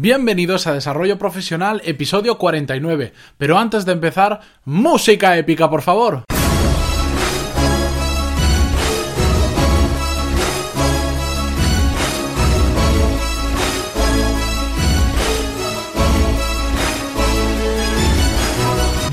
Bienvenidos a Desarrollo Profesional, episodio 49. Pero antes de empezar, música épica, por favor.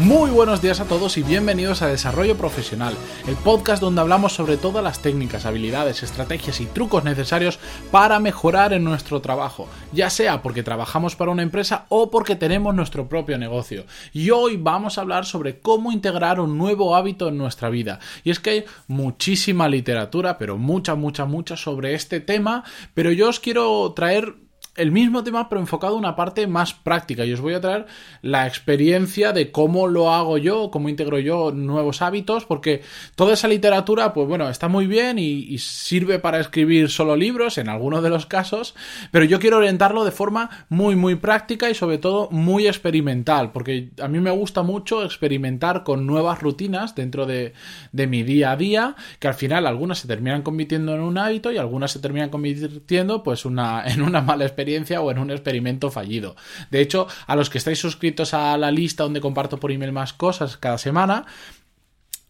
Muy buenos días a todos y bienvenidos a Desarrollo Profesional, el podcast donde hablamos sobre todas las técnicas, habilidades, estrategias y trucos necesarios para mejorar en nuestro trabajo, ya sea porque trabajamos para una empresa o porque tenemos nuestro propio negocio. Y hoy vamos a hablar sobre cómo integrar un nuevo hábito en nuestra vida. Y es que hay muchísima literatura, pero mucha, mucha, mucha sobre este tema, pero yo os quiero traer el mismo tema pero enfocado a una parte más práctica. Y os voy a traer la experiencia de cómo lo hago yo, cómo integro yo nuevos hábitos, porque toda esa literatura, pues bueno, está muy bien y, sirve para escribir solo libros en algunos de los casos, pero yo quiero orientarlo de forma muy muy práctica y sobre todo muy experimental, porque a mí me gusta mucho experimentar con nuevas rutinas dentro de, de mi día a día, que al final algunas se terminan convirtiendo en un hábito y algunas se terminan convirtiendo pues una, en una mala experiencia o en un experimento fallido. De hecho, a los que estáis suscritos a la lista donde comparto por email más cosas cada semana,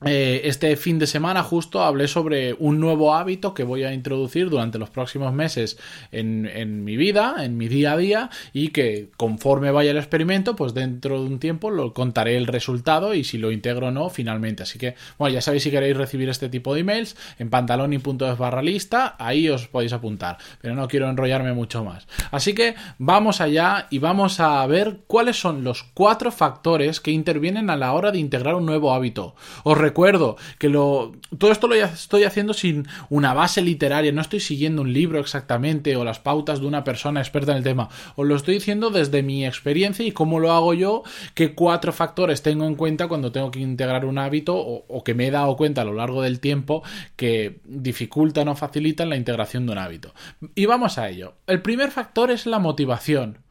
eh, este fin de semana justo hablé sobre un nuevo hábito que voy a introducir durante los próximos meses en, mi vida, en mi día a día y que conforme vaya el experimento pues dentro de un tiempo lo contaré el resultado y si lo integro o no finalmente. Así que bueno ya sabéis si queréis recibir este tipo de emails en pantaloni.es barra lista ahí os podéis apuntar pero no quiero enrollarme mucho más. Así que vamos allá y vamos a ver cuáles son los cuatro factores que intervienen a la hora de integrar un nuevo hábito. Os recuerdo que lo, todo esto lo estoy haciendo sin una base literaria, no estoy siguiendo un libro exactamente o las pautas de una persona experta en el tema, os lo estoy diciendo desde mi experiencia y cómo lo hago yo, qué cuatro factores tengo en cuenta cuando tengo que integrar un hábito o, o que me he dado cuenta a lo largo del tiempo que dificultan o facilitan la integración de un hábito. Y vamos a ello. El primer factor es la motivación.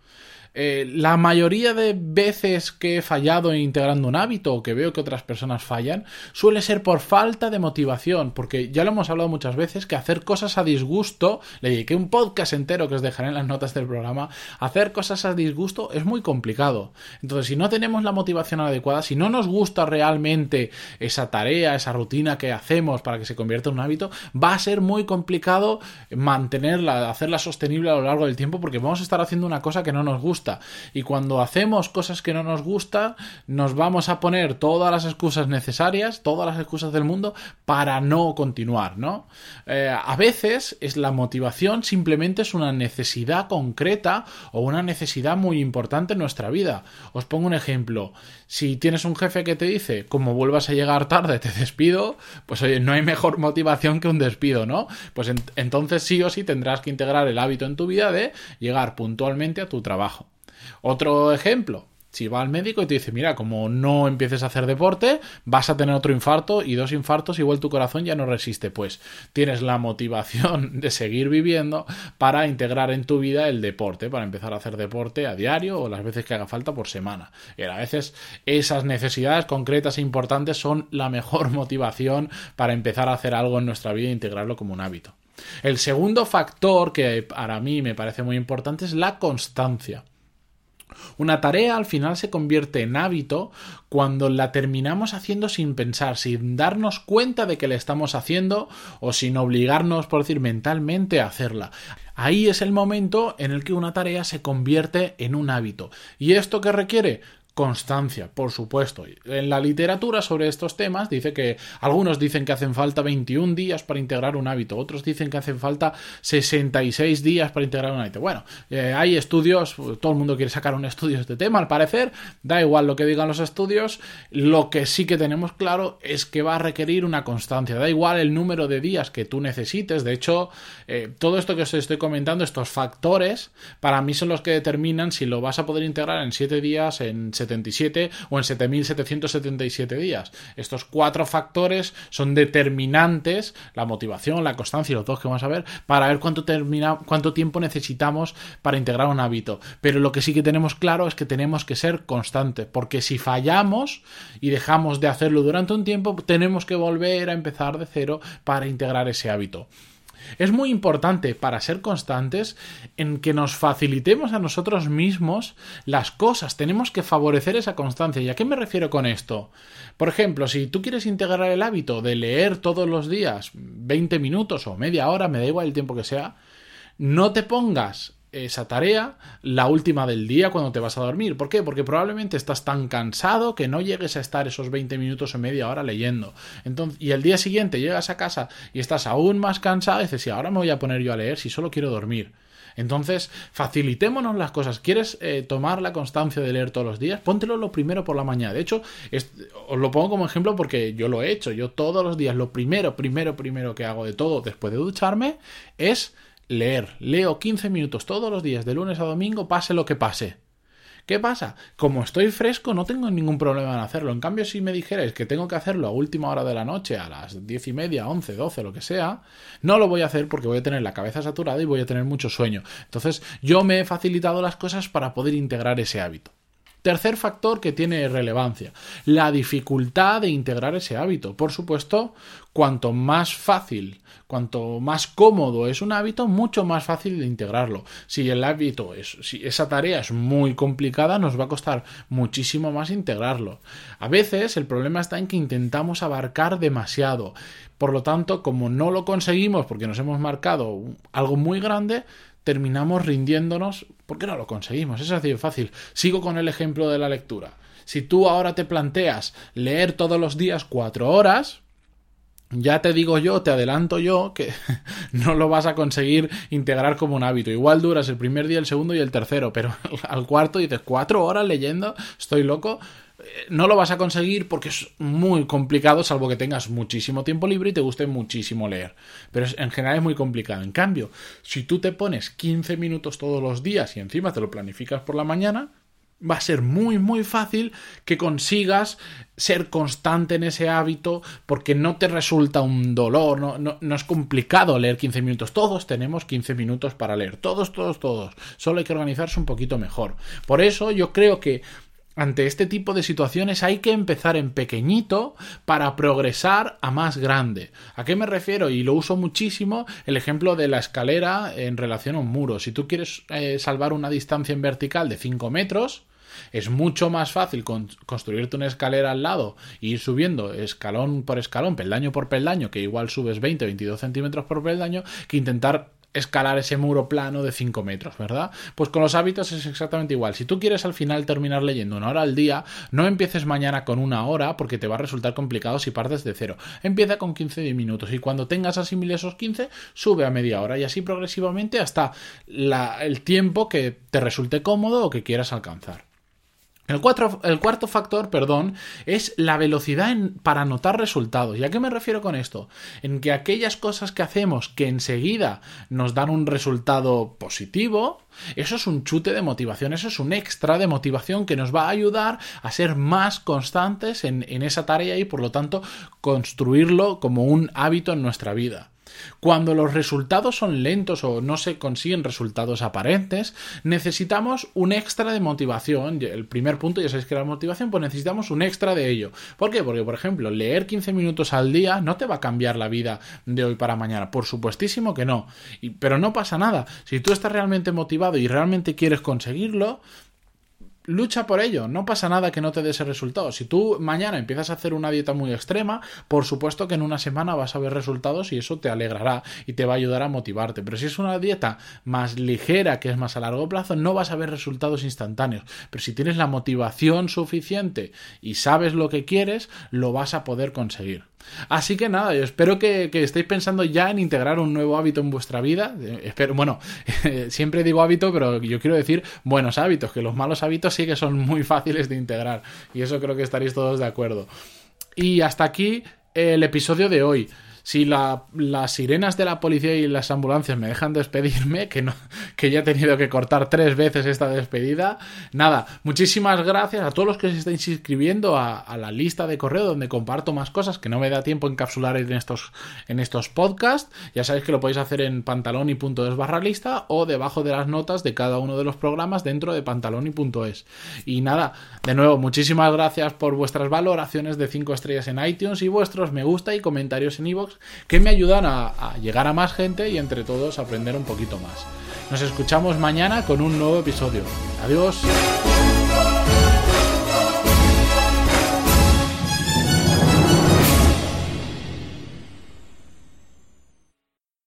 Eh, la mayoría de veces que he fallado integrando un hábito o que veo que otras personas fallan, suele ser por falta de motivación, porque ya lo hemos hablado muchas veces, que hacer cosas a disgusto, le dediqué un podcast entero que os dejaré en las notas del programa, hacer cosas a disgusto es muy complicado. Entonces, si no tenemos la motivación adecuada, si no nos gusta realmente esa tarea, esa rutina que hacemos para que se convierta en un hábito, va a ser muy complicado mantenerla, hacerla sostenible a lo largo del tiempo, porque vamos a estar haciendo una cosa que no nos gusta y cuando hacemos cosas que no nos gusta, nos vamos a poner todas las excusas necesarias, todas las excusas del mundo para no continuar, ¿no? Eh, a veces es la motivación simplemente es una necesidad concreta o una necesidad muy importante en nuestra vida. Os pongo un ejemplo. Si tienes un jefe que te dice, como vuelvas a llegar tarde, te despido, pues oye, no hay mejor motivación que un despido, ¿no? Pues entonces sí o sí tendrás que integrar el hábito en tu vida de llegar puntualmente a tu trabajo. Otro ejemplo, si va al médico y te dice, mira, como no empieces a hacer deporte, vas a tener otro infarto y dos infartos, igual tu corazón ya no resiste. Pues tienes la motivación de seguir viviendo para integrar en tu vida el deporte, para empezar a hacer deporte a diario o las veces que haga falta por semana. Y a veces esas necesidades concretas e importantes son la mejor motivación para empezar a hacer algo en nuestra vida e integrarlo como un hábito. El segundo factor que para mí me parece muy importante es la constancia. Una tarea al final se convierte en hábito cuando la terminamos haciendo sin pensar, sin darnos cuenta de que la estamos haciendo o sin obligarnos, por decir, mentalmente a hacerla. Ahí es el momento en el que una tarea se convierte en un hábito. ¿Y esto qué requiere? Constancia, por supuesto. En la literatura sobre estos temas dice que algunos dicen que hacen falta 21 días para integrar un hábito, otros dicen que hacen falta 66 días para integrar un hábito. Bueno, eh, hay estudios, todo el mundo quiere sacar un estudio de este tema, al parecer, da igual lo que digan los estudios, lo que sí que tenemos claro es que va a requerir una constancia, da igual el número de días que tú necesites, de hecho, eh, todo esto que os estoy comentando, estos factores, para mí son los que determinan si lo vas a poder integrar en 7 días, en 77 o en 7777 días. Estos cuatro factores son determinantes, la motivación, la constancia y los dos que vamos a ver, para ver cuánto, termina, cuánto tiempo necesitamos para integrar un hábito. Pero lo que sí que tenemos claro es que tenemos que ser constantes, porque si fallamos y dejamos de hacerlo durante un tiempo, tenemos que volver a empezar de cero para integrar ese hábito. Es muy importante para ser constantes en que nos facilitemos a nosotros mismos las cosas. Tenemos que favorecer esa constancia. ¿Y a qué me refiero con esto? Por ejemplo, si tú quieres integrar el hábito de leer todos los días 20 minutos o media hora, me da igual el tiempo que sea, no te pongas esa tarea la última del día cuando te vas a dormir. ¿Por qué? Porque probablemente estás tan cansado que no llegues a estar esos 20 minutos o media hora leyendo. Entonces, y el día siguiente llegas a casa y estás aún más cansado y dices, sí, ahora me voy a poner yo a leer si solo quiero dormir. Entonces, facilitémonos las cosas. ¿Quieres eh, tomar la constancia de leer todos los días? Póntelo lo primero por la mañana. De hecho, os lo pongo como ejemplo porque yo lo he hecho. Yo todos los días, lo primero, primero, primero que hago de todo después de ducharme es leer. Leo 15 minutos todos los días, de lunes a domingo, pase lo que pase. ¿Qué pasa? Como estoy fresco, no tengo ningún problema en hacerlo. En cambio, si me dijerais que tengo que hacerlo a última hora de la noche, a las diez y media, once, doce, lo que sea, no lo voy a hacer porque voy a tener la cabeza saturada y voy a tener mucho sueño. Entonces, yo me he facilitado las cosas para poder integrar ese hábito. Tercer factor que tiene relevancia, la dificultad de integrar ese hábito. Por supuesto, cuanto más fácil, cuanto más cómodo es un hábito, mucho más fácil de integrarlo. Si el hábito es, si esa tarea es muy complicada, nos va a costar muchísimo más integrarlo. A veces el problema está en que intentamos abarcar demasiado. Por lo tanto, como no lo conseguimos porque nos hemos marcado algo muy grande, terminamos rindiéndonos porque no lo conseguimos. Es así de fácil. Sigo con el ejemplo de la lectura. Si tú ahora te planteas leer todos los días cuatro horas, ya te digo yo, te adelanto yo, que no lo vas a conseguir integrar como un hábito. Igual duras el primer día, el segundo y el tercero, pero al cuarto dices cuatro horas leyendo, estoy loco no lo vas a conseguir porque es muy complicado, salvo que tengas muchísimo tiempo libre y te guste muchísimo leer. Pero en general es muy complicado. En cambio, si tú te pones 15 minutos todos los días y encima te lo planificas por la mañana, va a ser muy muy fácil que consigas ser constante en ese hábito porque no te resulta un dolor, no, no, no, es complicado leer 15 minutos. Todos tenemos 15 minutos para leer, todos, todos, todos. Solo hay que organizarse un poquito mejor. Por eso yo creo que ante este tipo de situaciones hay que empezar en pequeñito para progresar a más grande. ¿A qué me refiero? Y lo uso muchísimo el ejemplo de la escalera en relación a un muro. Si tú quieres eh, salvar una distancia en vertical de 5 metros, es mucho más fácil construirte una escalera al lado e ir subiendo escalón por escalón, peldaño por peldaño, que igual subes 20 22 centímetros por peldaño, que intentar escalar ese muro plano de 5 metros, ¿verdad? Pues con los hábitos es exactamente igual. Si tú quieres al final terminar leyendo una hora al día, no empieces mañana con una hora porque te va a resultar complicado si partes de cero. Empieza con 15 minutos y cuando tengas asimiles esos 15, sube a media hora y así progresivamente hasta el tiempo que te resulte cómodo o que quieras alcanzar. El, el, cuarto factor, perdón, es la velocidad para notar resultados. ¿Y a qué me refiero con esto? En que aquellas cosas que hacemos que enseguida nos dan un resultado positivo, eso es un chute de motivación, eso es un extra de motivación que nos va a ayudar a ser más constantes en esa tarea y por lo tanto construirlo como un hábito en nuestra vida. Cuando los resultados son lentos o no se consiguen resultados aparentes, necesitamos un extra de motivación. El primer punto, ya sabéis que era motivación, pues necesitamos un extra de ello. ¿Por qué? Porque, por ejemplo, leer 15 minutos al día no te va a cambiar la vida de hoy para mañana. Por supuestísimo que no. pero no pasa nada. Si tú estás realmente motivado y realmente quieres conseguirlo, lucha por ello, no pasa nada que no te dé ese resultado. Si tú mañana empiezas a hacer una dieta muy extrema, por supuesto que en una semana vas a ver resultados y eso te alegrará y te va a ayudar a motivarte. Pero si es una dieta más ligera, que es más a largo plazo, no vas a ver resultados instantáneos. Pero si tienes la motivación suficiente y sabes lo que quieres, lo vas a poder conseguir. Así que nada, yo espero que, estéis pensando ya en integrar un nuevo hábito en vuestra vida. Eh, espero, bueno, siempre digo hábito, pero yo quiero decir buenos hábitos, que los malos hábitos sí que son muy fáciles de integrar. Y eso creo que estaréis todos de acuerdo. Y hasta aquí el episodio de hoy si las sirenas de la policía y las ambulancias me dejan despedirme, que, no, que ya he tenido que cortar tres veces esta despedida, nada, muchísimas gracias a todos los que se estáis inscribiendo a, la lista de correo donde comparto más cosas que no me da tiempo encapsular en estos, en estos podcasts. Ya sabéis que lo podéis hacer en pantaloni.es barra lista o debajo de las notas de cada uno de los programas dentro de pantaloni.es. Y nada, de nuevo, muchísimas gracias por vuestras valoraciones de 5 estrellas en iTunes y vuestros me gusta y comentarios en iVoox que me ayudan a llegar a más gente y entre todos aprender un poquito más. Nos escuchamos mañana con un nuevo episodio. Adiós.